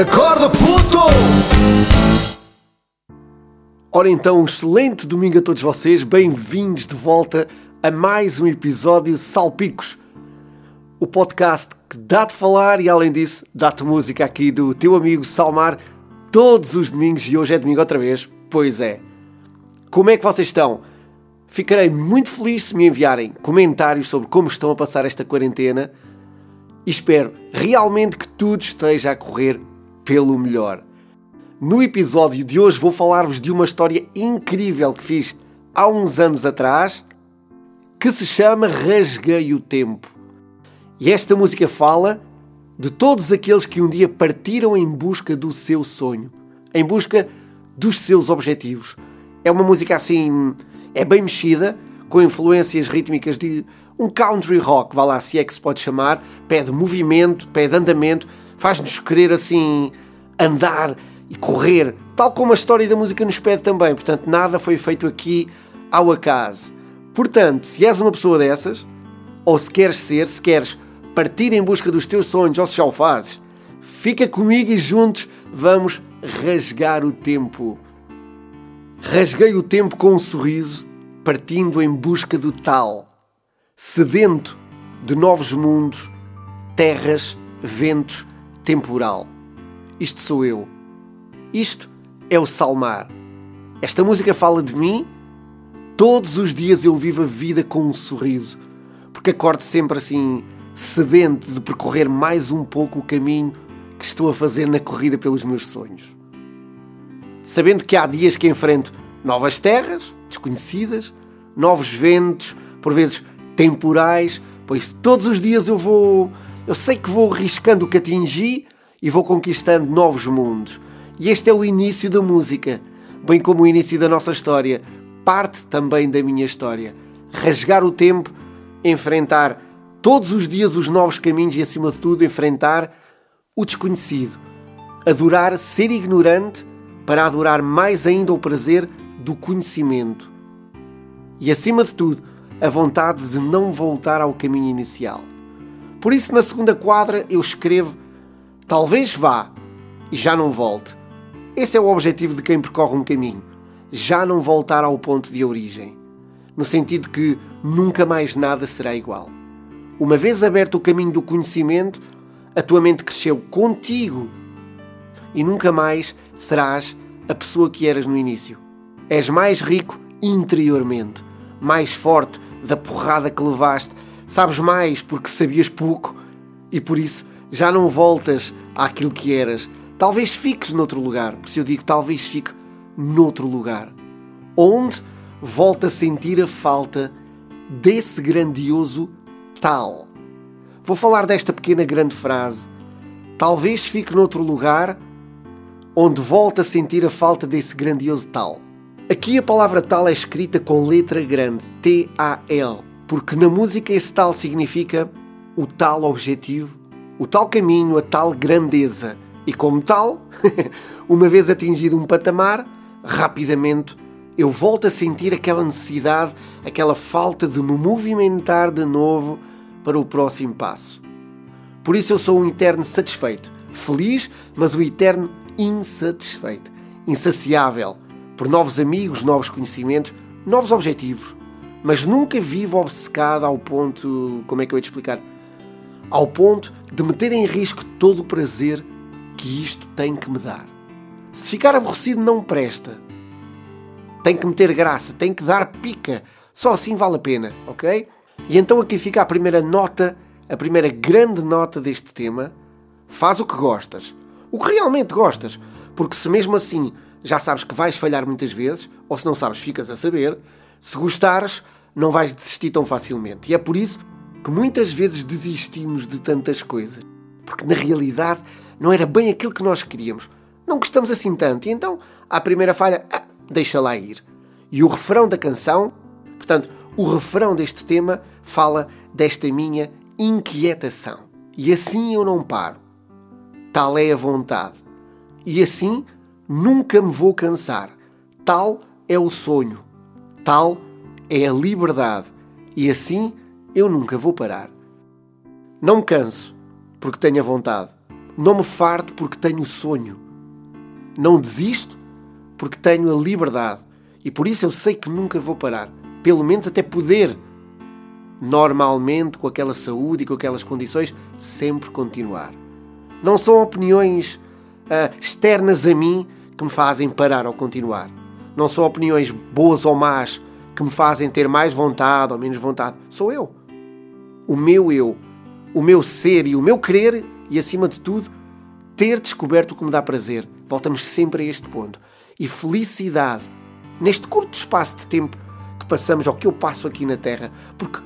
Acorda, puto! Ora então, um excelente domingo a todos vocês, bem-vindos de volta a mais um episódio Salpicos, o podcast que dá de falar e além disso dá-te música aqui do teu amigo Salmar todos os domingos e hoje é domingo outra vez, pois é. Como é que vocês estão? Ficarei muito feliz se me enviarem comentários sobre como estão a passar esta quarentena e espero realmente que tudo esteja a correr pelo melhor. No episódio de hoje vou falar-vos de uma história incrível que fiz há uns anos atrás que se chama Rasguei o Tempo. E esta música fala de todos aqueles que um dia partiram em busca do seu sonho, em busca dos seus objetivos. É uma música assim é bem mexida, com influências rítmicas de um country rock, vá lá, se é que se pode chamar, pede movimento, pede andamento, faz-nos querer assim andar e correr, tal como a história da música nos pede também. Portanto, nada foi feito aqui ao acaso. Portanto, se és uma pessoa dessas, ou se queres ser, se queres partir em busca dos teus sonhos, ou se já o fazes, fica comigo e juntos vamos rasgar o tempo. Rasguei o tempo com um sorriso, partindo em busca do tal, sedento de novos mundos, terras, ventos, temporal. Isto sou eu. Isto é o Salmar. Esta música fala de mim. Todos os dias eu vivo a vida com um sorriso, porque acordo sempre assim, sedento de percorrer mais um pouco o caminho que estou a fazer na corrida pelos meus sonhos sabendo que há dias que enfrento novas terras, desconhecidas, novos ventos, por vezes temporais, pois todos os dias eu vou. Eu sei que vou riscando o que atingi e vou conquistando novos mundos. E este é o início da música, bem como o início da nossa história, parte também da minha história. Rasgar o tempo, enfrentar todos os dias os novos caminhos e, acima de tudo, enfrentar o desconhecido. Adorar ser ignorante para adorar mais ainda o prazer do conhecimento. E acima de tudo, a vontade de não voltar ao caminho inicial. Por isso, na segunda quadra, eu escrevo: talvez vá e já não volte. Esse é o objetivo de quem percorre um caminho. Já não voltar ao ponto de origem. No sentido que nunca mais nada será igual. Uma vez aberto o caminho do conhecimento, a tua mente cresceu contigo e nunca mais serás a pessoa que eras no início. És mais rico interiormente, mais forte da porrada que levaste, sabes mais porque sabias pouco e por isso já não voltas àquilo que eras. Talvez fiques noutro lugar, por isso eu digo talvez fique noutro lugar, onde volta a sentir a falta desse grandioso tal. Vou falar desta pequena grande frase. Talvez fique noutro lugar onde volta a sentir a falta desse grandioso tal. Aqui a palavra tal é escrita com letra grande, T-A-L, porque na música esse tal significa o tal objetivo, o tal caminho, a tal grandeza. E como tal, uma vez atingido um patamar, rapidamente eu volto a sentir aquela necessidade, aquela falta de me movimentar de novo para o próximo passo. Por isso eu sou um eterno satisfeito, feliz, mas o eterno insatisfeito, insaciável por novos amigos, novos conhecimentos, novos objetivos, mas nunca vivo obcecado ao ponto, como é que eu ia te explicar? Ao ponto de meter em risco todo o prazer que isto tem que me dar. Se ficar aborrecido não presta. Tem que meter graça, tem que dar pica. Só assim vale a pena, ok? E então aqui fica a primeira nota, a primeira grande nota deste tema. Faz o que gostas, o que realmente gostas. Porque se mesmo assim já sabes que vais falhar muitas vezes, ou se não sabes, ficas a saber, se gostares, não vais desistir tão facilmente. E é por isso que muitas vezes desistimos de tantas coisas. Porque na realidade não era bem aquilo que nós queríamos. Não gostamos assim tanto. E então, à primeira falha, ah, deixa lá ir. E o refrão da canção, portanto, o refrão deste tema fala desta minha inquietação. E assim eu não paro tal é a vontade. E assim nunca me vou cansar. Tal é o sonho. Tal é a liberdade. E assim eu nunca vou parar. Não me canso, porque tenho a vontade. Não me farto porque tenho o sonho. Não desisto porque tenho a liberdade. E por isso eu sei que nunca vou parar. Pelo menos até poder, normalmente, com aquela saúde e com aquelas condições, sempre continuar. Não são opiniões uh, externas a mim que me fazem parar ou continuar. Não são opiniões boas ou más que me fazem ter mais vontade ou menos vontade. Sou eu. O meu eu. O meu ser e o meu querer e, acima de tudo, ter descoberto o que me dá prazer. Voltamos sempre a este ponto. E felicidade, neste curto espaço de tempo que passamos, ou que eu passo aqui na Terra, porque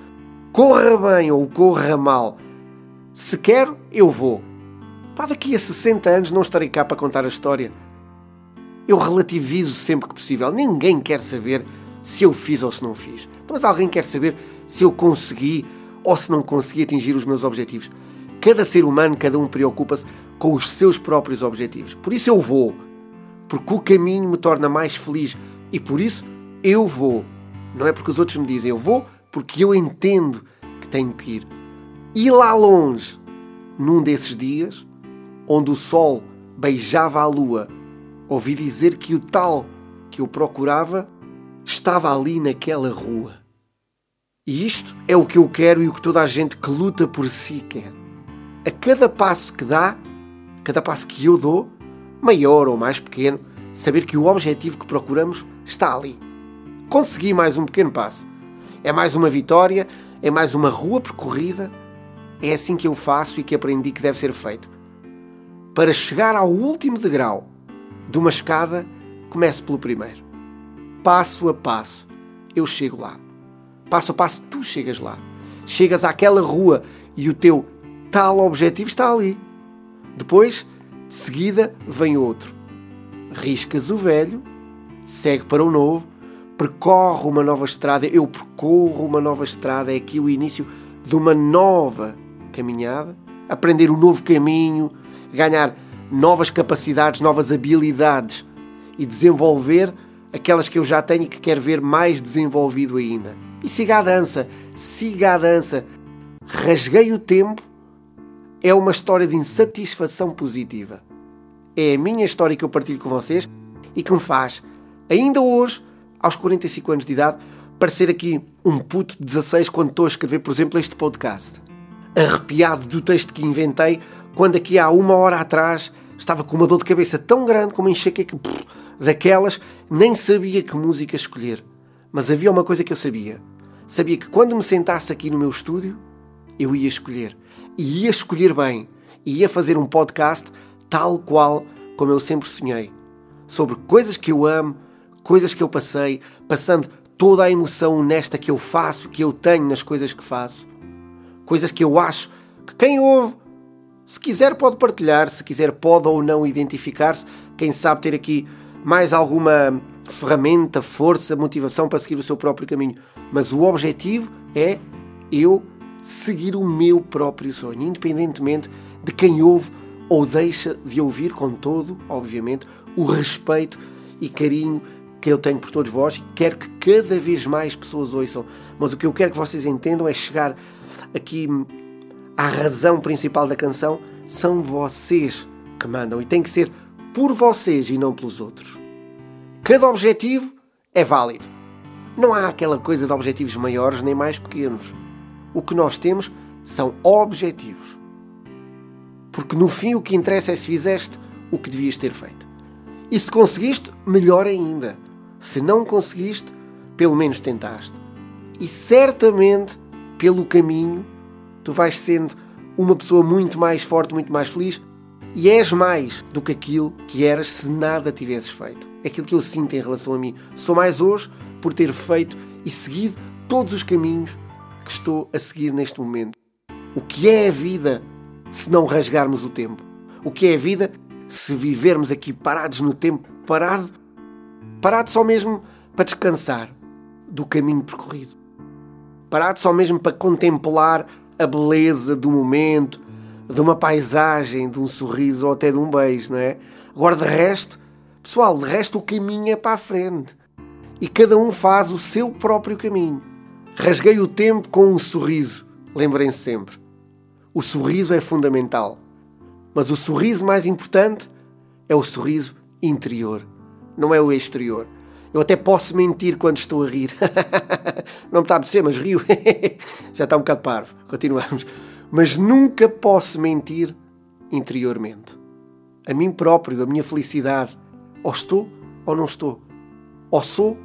corra bem ou corra mal, se quero, eu vou. Pá, daqui a 60 anos não estarei cá para contar a história. Eu relativizo sempre que possível. Ninguém quer saber se eu fiz ou se não fiz. Então, mas alguém quer saber se eu consegui ou se não consegui atingir os meus objetivos. Cada ser humano, cada um preocupa-se com os seus próprios objetivos. Por isso eu vou, porque o caminho me torna mais feliz e por isso eu vou. Não é porque os outros me dizem eu vou, porque eu entendo que tenho que ir. E lá longe, num desses dias, onde o sol beijava a lua, ouvi dizer que o tal que eu procurava estava ali naquela rua. E isto é o que eu quero e o que toda a gente que luta por si quer. A cada passo que dá, cada passo que eu dou, maior ou mais pequeno, saber que o objetivo que procuramos está ali. Consegui mais um pequeno passo. É mais uma vitória, é mais uma rua percorrida. É assim que eu faço e que aprendi que deve ser feito. Para chegar ao último degrau de uma escada, comece pelo primeiro passo a passo, eu chego lá. Passo a passo, tu chegas lá. Chegas àquela rua e o teu tal objetivo está ali. Depois, de seguida, vem outro. Riscas o velho, segue para o novo, percorre uma nova estrada. Eu percorro uma nova estrada. É aqui o início de uma nova caminhada. Aprender um novo caminho, ganhar novas capacidades, novas habilidades e desenvolver aquelas que eu já tenho e que quero ver mais desenvolvido ainda. E siga a dança, siga a dança. Rasguei o tempo é uma história de insatisfação positiva. É a minha história que eu partilho com vocês e que me faz, ainda hoje, aos 45 anos de idade, parecer aqui um puto de 16 quando estou a escrever, por exemplo, este podcast. Arrepiado do texto que inventei, quando aqui há uma hora atrás estava com uma dor de cabeça tão grande como enxaqueca daquelas, nem sabia que música escolher. Mas havia uma coisa que eu sabia. Sabia que quando me sentasse aqui no meu estúdio, eu ia escolher. E ia escolher bem. E ia fazer um podcast tal qual como eu sempre sonhei. Sobre coisas que eu amo, coisas que eu passei, passando toda a emoção honesta que eu faço, que eu tenho nas coisas que faço. Coisas que eu acho que quem ouve, se quiser pode partilhar, se quiser pode ou não identificar-se, quem sabe ter aqui mais alguma ferramenta, força, motivação para seguir o seu próprio caminho. Mas o objetivo é eu seguir o meu próprio sonho, independentemente de quem ouve ou deixa de ouvir, com todo, obviamente, o respeito e carinho que eu tenho por todos vós e quero que cada vez mais pessoas ouçam. Mas o que eu quero que vocês entendam é chegar aqui à razão principal da canção. São vocês que mandam e tem que ser por vocês e não pelos outros. Cada objetivo é válido. Não há aquela coisa de objetivos maiores nem mais pequenos. O que nós temos são objetivos. Porque no fim o que interessa é se fizeste o que devias ter feito. E se conseguiste, melhor ainda. Se não conseguiste, pelo menos tentaste. E certamente, pelo caminho, tu vais sendo uma pessoa muito mais forte, muito mais feliz, e és mais do que aquilo que eras se nada tivesses feito. É aquilo que eu sinto em relação a mim. Sou mais hoje por ter feito e seguido todos os caminhos que estou a seguir neste momento. O que é a vida se não rasgarmos o tempo? O que é a vida se vivermos aqui parados no tempo, parado, parado só mesmo para descansar do caminho percorrido? Parado só mesmo para contemplar a beleza do momento, de uma paisagem, de um sorriso ou até de um beijo, não é? Agora, de resto, pessoal, de resto o caminho é para a frente. E cada um faz o seu próprio caminho. Rasguei o tempo com um sorriso. Lembrem-se sempre. O sorriso é fundamental. Mas o sorriso mais importante é o sorriso interior, não é o exterior. Eu até posso mentir quando estou a rir. não me está a apetecer, mas rio. Já está um bocado parvo. Continuamos. Mas nunca posso mentir interiormente. A mim próprio, a minha felicidade. Ou estou ou não estou. Ou sou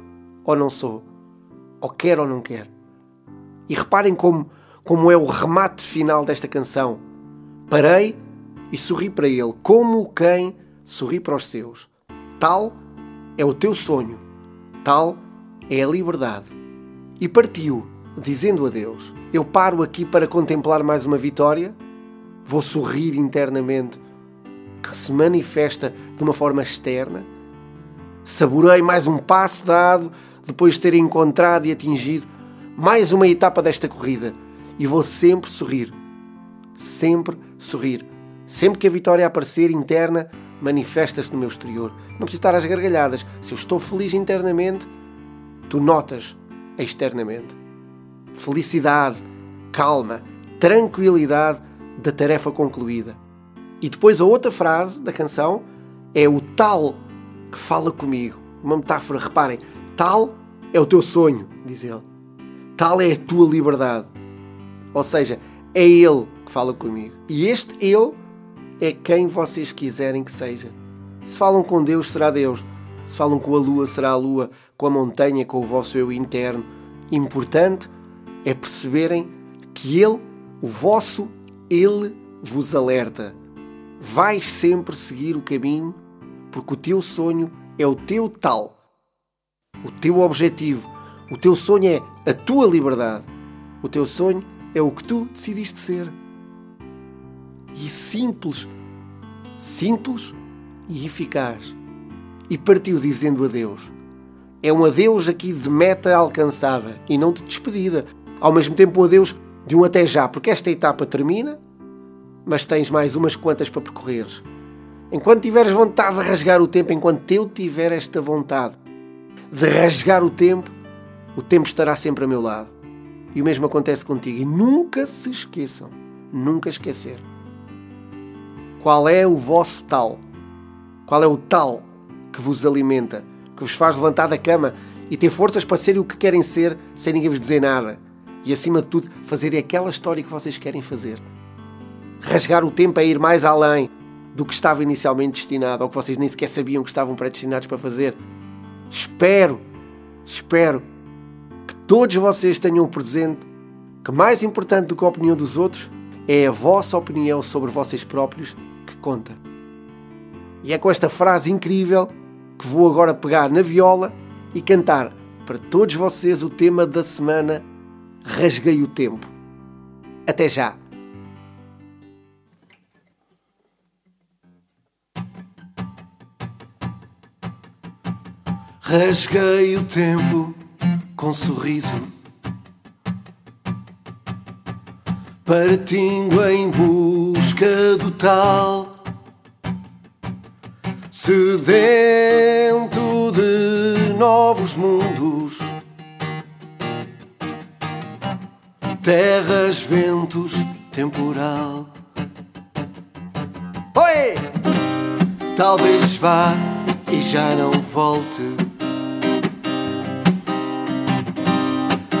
ou não sou. Ou quero ou não quero. E reparem como, como é o remate final desta canção. Parei e sorri para ele, como quem sorri para os seus. Tal é o teu sonho, tal é a liberdade. E partiu, dizendo adeus. Eu paro aqui para contemplar mais uma vitória, vou sorrir internamente, que se manifesta de uma forma externa. Saborei mais um passo dado depois de ter encontrado e atingido mais uma etapa desta corrida e vou sempre sorrir. Sempre sorrir. Sempre que a vitória aparecer interna, manifesta-se no meu exterior. Não preciso estar às gargalhadas. Se eu estou feliz internamente, tu notas externamente. Felicidade, calma, tranquilidade da tarefa concluída. E depois a outra frase da canção é o tal que fala comigo. Uma metáfora, reparem, tal é o teu sonho, diz ele. Tal é a tua liberdade. Ou seja, é Ele que fala comigo. E este Ele é quem vocês quiserem que seja. Se falam com Deus, será Deus. Se falam com a lua, será a lua. Com a montanha, com o vosso eu interno. Importante é perceberem que Ele, o vosso Ele, vos alerta. Vais sempre seguir o caminho porque o teu sonho é o teu tal. O teu objetivo o teu sonho é a tua liberdade. O teu sonho é o que tu decidiste ser. E simples, simples e eficaz. E partiu dizendo adeus. É um adeus aqui de meta alcançada e não de despedida. Ao mesmo tempo, um adeus de um até já, porque esta etapa termina, mas tens mais umas quantas para percorreres. Enquanto tiveres vontade de rasgar o tempo, enquanto eu tiver esta vontade de rasgar o tempo, o tempo estará sempre a meu lado. E o mesmo acontece contigo. E nunca se esqueçam, nunca esquecer. Qual é o vosso tal? Qual é o tal que vos alimenta, que vos faz levantar da cama e ter forças para serem o que querem ser sem ninguém vos dizer nada? E acima de tudo, fazerem aquela história que vocês querem fazer. Rasgar o tempo a ir mais além do que estava inicialmente destinado ou que vocês nem sequer sabiam que estavam predestinados para fazer. Espero, espero todos vocês tenham presente que mais importante do que a opinião dos outros é a vossa opinião sobre vocês próprios que conta. E é com esta frase incrível que vou agora pegar na viola e cantar para todos vocês o tema da semana Rasguei o Tempo. Até já! Rasguei o tempo com sorriso. Partindo em busca do tal, sedento de novos mundos, terras, ventos, temporal. Oi! Talvez vá e já não volte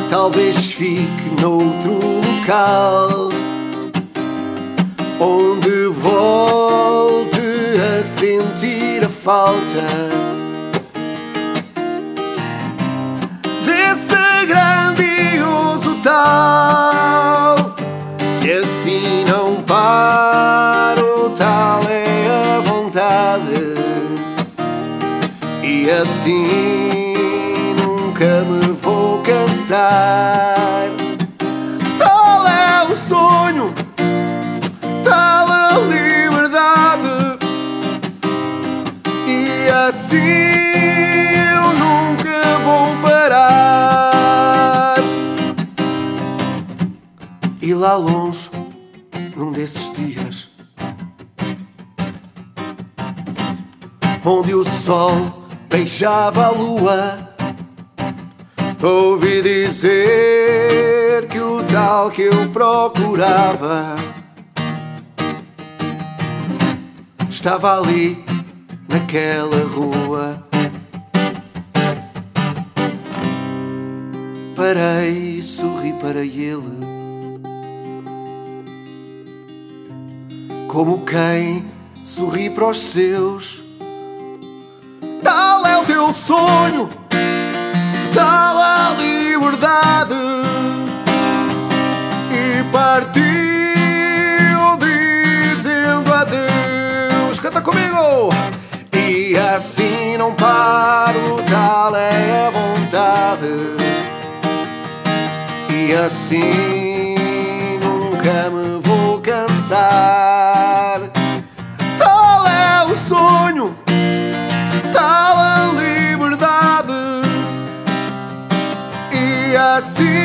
talvez fique noutro local onde volte a sentir a falta tal é a vontade e assim nunca me pensar. Tal é o sonho, tal a liberdade, e assim eu nunca vou parar. E lá longe, num desses dias, onde o sol beijava a lua Ouvi dizer que o tal que eu procurava Estava ali, naquela rua. Parei e sorri para ele. Como quem sorri para os seus. Tal é o teu sonho, tal a liberdade. E partiu dizendo adeus. Canta comigo! E assim não paro, tal é a vontade. E assim assim